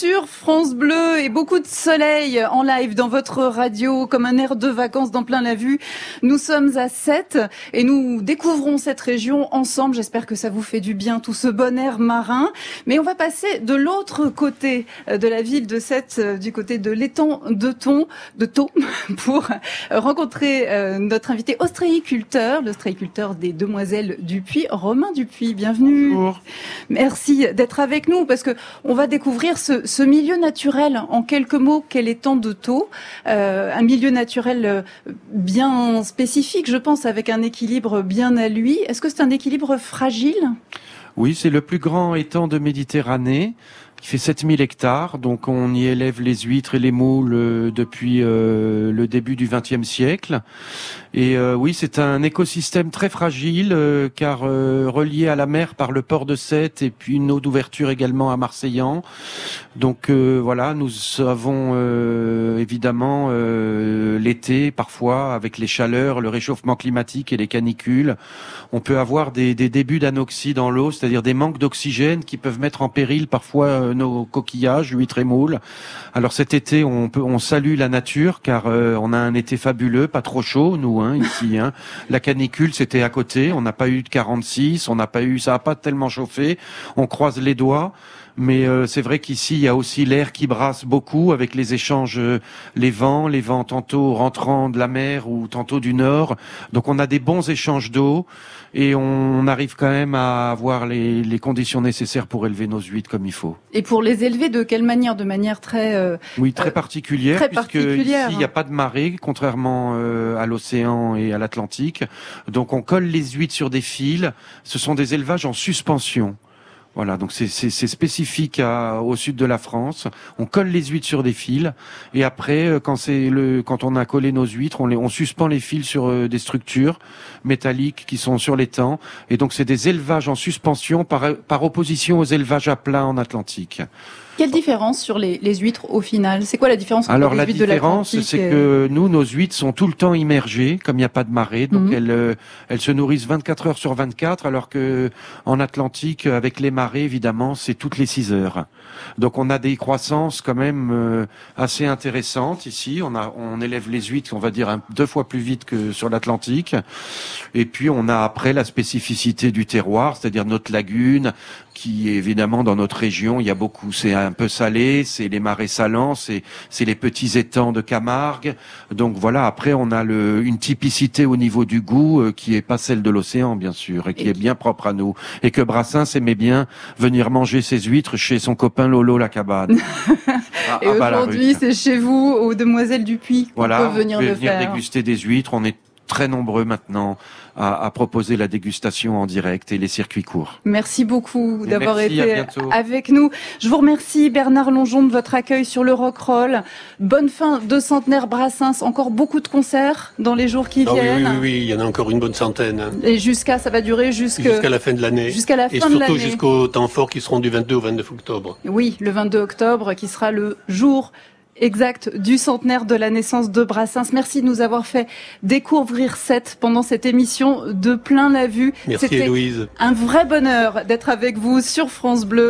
sur France Bleu et beaucoup de soleil en live dans votre radio comme un air de vacances dans plein la vue. Nous sommes à 7 et nous découvrons cette région ensemble. J'espère que ça vous fait du bien tout ce bon air marin. Mais on va passer de l'autre côté de la ville de 7, du côté de l'étang de Thon, de Thon, pour rencontrer euh, notre invité ostréiculteur, l'ostréiculteur des Demoiselles du Puy, Romain Dupuis. Bienvenue. Bonjour. Merci d'être avec nous parce que on va découvrir ce, ce milieu naturel. En quelques mots, quel est de taux euh, Un milieu naturel euh, bien spécifique, je pense, avec un équilibre bien à lui. Est-ce que c'est un équilibre fragile? Oui, c'est le plus grand étang de Méditerranée qui fait 7000 hectares. Donc on y élève les huîtres et les moules euh, depuis euh, le début du XXe siècle. Et euh, oui, c'est un écosystème très fragile car relié à la mer par le port de Sète et puis une eau d'ouverture également à Marseillan. Donc voilà, nous avons évidemment l'été parfois avec les chaleurs, le réchauffement climatique et les canicules. On peut avoir des, des débuts d'anoxie dans l'eau, c'est-à-dire des manques d'oxygène qui peuvent mettre en péril parfois nos coquillages, huîtres et moules. Alors cet été, on peut, on salue la nature car euh, on a un été fabuleux, pas trop chaud, nous, hein, ici. Hein. La canicule, c'était à côté. On n'a pas eu de 46, on n'a pas eu, ça n'a pas tellement chauffé. On croise les doigts. Mais euh, c'est vrai qu'ici, il y a aussi l'air qui brasse beaucoup avec les échanges, euh, les vents, les vents tantôt rentrant de la mer ou tantôt du nord. Donc on a des bons échanges d'eau et on arrive quand même à avoir les, les, conditions nécessaires pour élever nos huîtres comme il faut. Et pour les élever de quelle manière? De manière très euh, oui très particulière très puisque particulière. ici il n'y a pas de marée contrairement euh, à l'océan et à l'Atlantique. Donc on colle les huîtres sur des fils. Ce sont des élevages en suspension. Voilà, donc c'est spécifique à, au sud de la France. On colle les huîtres sur des fils et après, euh, quand c'est le, quand on a collé nos huîtres, on, les, on suspend les fils sur euh, des structures métalliques qui sont sur l'étang. Et donc c'est des élevages en suspension par, par opposition aux élevages à plat en Atlantique. Quelle différence sur les, les huîtres au final? C'est quoi la différence entre Alors les la huîtres différence, c'est et... que nous, nos huîtres sont tout le temps immergées, comme il n'y a pas de marée, donc Mhm. elles, euh, elles se nourrissent 24 heures sur 24, alors que en Atlantique, avec les marées, évidemment, c'est toutes les 6 heures. Donc on a des croissances quand même euh, assez intéressantes ici. On a, on élève les huîtres, on va dire un- deux fois plus vite que sur l'Atlantique. Et puis on a après la spécificité du terroir, c'est-à-dire notre lagune, qui évidemment dans notre région, il y a beaucoup, c'est un peu salé, c'est les marais salants, c'est c'est les petits étangs de Camargue. Donc voilà, après on a le, une typicité au niveau du goût euh, qui est pas celle de l'océan bien sûr et qui Et est bien propre à nous et que Brassens aimait bien venir manger ses huîtres chez son copain Lolo la cabane. À- Et à Bas-la-Rue. aujourd'hui, c'est chez vous, aux Demoiselles du Puy, qu'on Voilà, peut venir pouvez le venir faire. déguster des huîtres. On est très nombreux maintenant à, à proposer la dégustation en direct et les circuits courts. Merci beaucoup Et d'avoir été avec nous. Je vous remercie Bernard Longeon de votre accueil sur le Rockroll. Bonne fin de centenaire Brassens. Encore beaucoup de concerts dans les jours qui Ah oui, oui, viennent. oui, oui, il y en a encore une bonne centaine. hein. Et jusqu'à, ça va durer Jusqu'à la fin de l'année. jusqu'à la Et fin de surtout l'année. jusqu'au temps fort qui seront du 22 au 29 octobre. Oui, le 22 octobre, qui sera le jour exact du centenaire de la naissance de Brassens. Merci de nous avoir fait découvrir cette pendant cette émission de plein la vue. Merci Héloïse. un vrai bonheur d'être avec vous sur France Bleu.